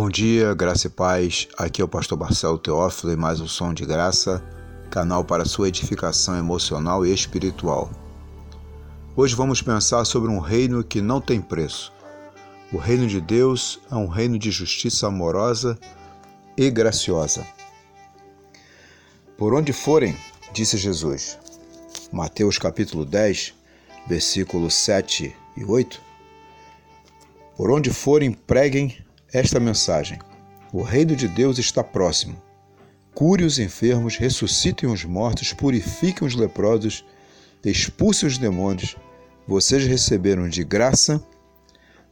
Bom dia, graça e paz. Aqui é o pastor Marcelo Teófilo e mais um som de graça, canal para sua edificação emocional e espiritual. Hoje vamos pensar sobre um reino que não tem preço. O reino de Deus é um reino de justiça amorosa e graciosa. Por onde forem, disse Jesus. Mateus capítulo 10, versículos 7 e 8. Por onde forem, preguem esta mensagem: O reino de Deus está próximo. Cure os enfermos, ressuscitem os mortos, purifiquem os leprosos, expulsem os demônios. Vocês receberam de graça,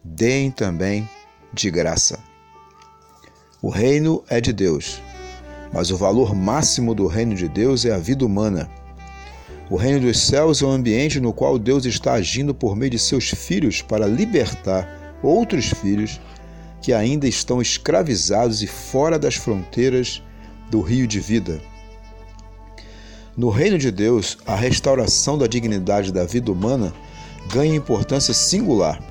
deem também de graça. O reino é de Deus, mas o valor máximo do reino de Deus é a vida humana. O reino dos céus é o ambiente no qual Deus está agindo por meio de seus filhos para libertar outros filhos que ainda estão escravizados e fora das fronteiras do rio de vida. No reino de Deus, a restauração da dignidade da vida humana ganha importância singular.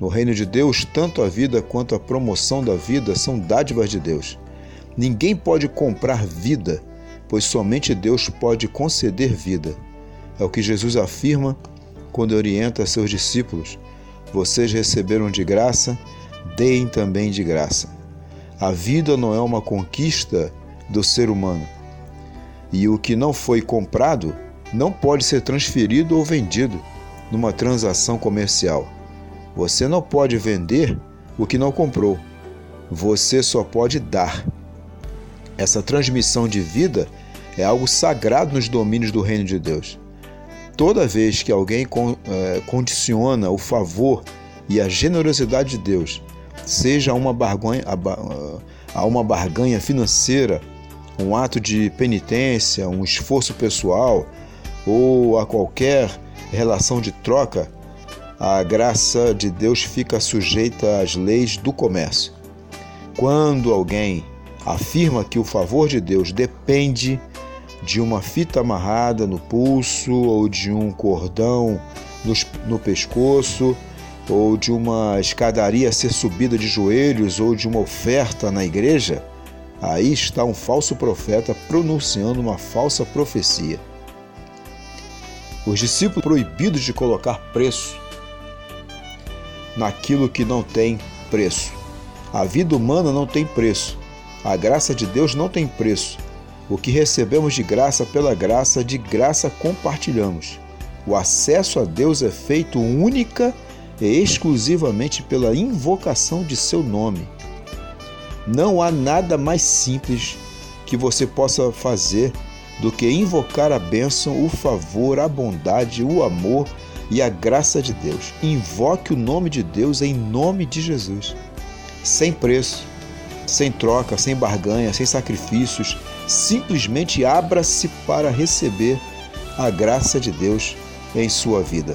No reino de Deus, tanto a vida quanto a promoção da vida são dádivas de Deus. Ninguém pode comprar vida, pois somente Deus pode conceder vida. É o que Jesus afirma quando orienta seus discípulos: Vocês receberam de graça deem também de graça. A vida não é uma conquista do ser humano. E o que não foi comprado não pode ser transferido ou vendido numa transação comercial. Você não pode vender o que não comprou. Você só pode dar. Essa transmissão de vida é algo sagrado nos domínios do reino de Deus. Toda vez que alguém eh, condiciona o favor e a generosidade de Deus seja uma barganha, a uma barganha financeira, um ato de penitência, um esforço pessoal ou a qualquer relação de troca, a graça de Deus fica sujeita às leis do comércio. Quando alguém afirma que o favor de Deus depende de uma fita amarrada no pulso ou de um cordão no, pescoço, ou de uma escadaria ser subida de joelhos, ou de uma oferta na igreja, aí está um falso profeta pronunciando uma falsa profecia. Os discípulos proibidos de colocar preço naquilo que não tem preço. A vida humana não tem preço. A graça de Deus não tem preço. O que recebemos de graça pela graça, de graça compartilhamos. O acesso a Deus é feito única é exclusivamente pela invocação de seu nome. Não há nada mais simples que você possa fazer do que invocar a bênção, o favor, a bondade, o amor e a graça de Deus. Invoque o nome de Deus em nome de Jesus, sem preço, sem troca, sem barganha, sem sacrifícios. Simplesmente abra-se para receber a graça de Deus em sua vida.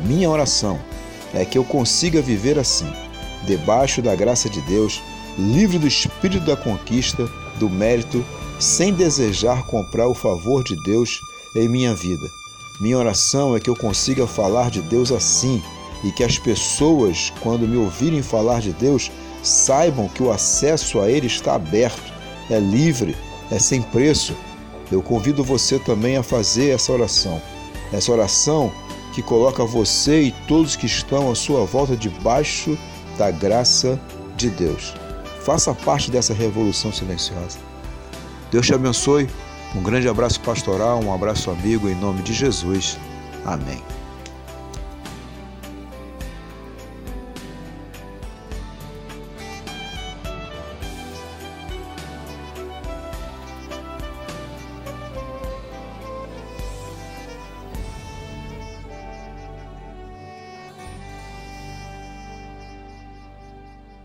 Minha oração é que eu consiga viver assim, debaixo da graça de Deus, livre do espírito da conquista, do mérito, sem desejar comprar o favor de Deus em minha vida. Minha oração é que eu consiga falar de Deus assim e que as pessoas, quando me ouvirem falar de Deus, saibam que o acesso a Ele está aberto, é livre, é sem preço. Eu convido você também a fazer essa oração. Essa oração que coloca você e todos que estão à sua volta debaixo da graça de Deus. Faça parte dessa revolução silenciosa. Deus te abençoe. Um grande abraço pastoral, um abraço amigo em nome de Jesus. Amém.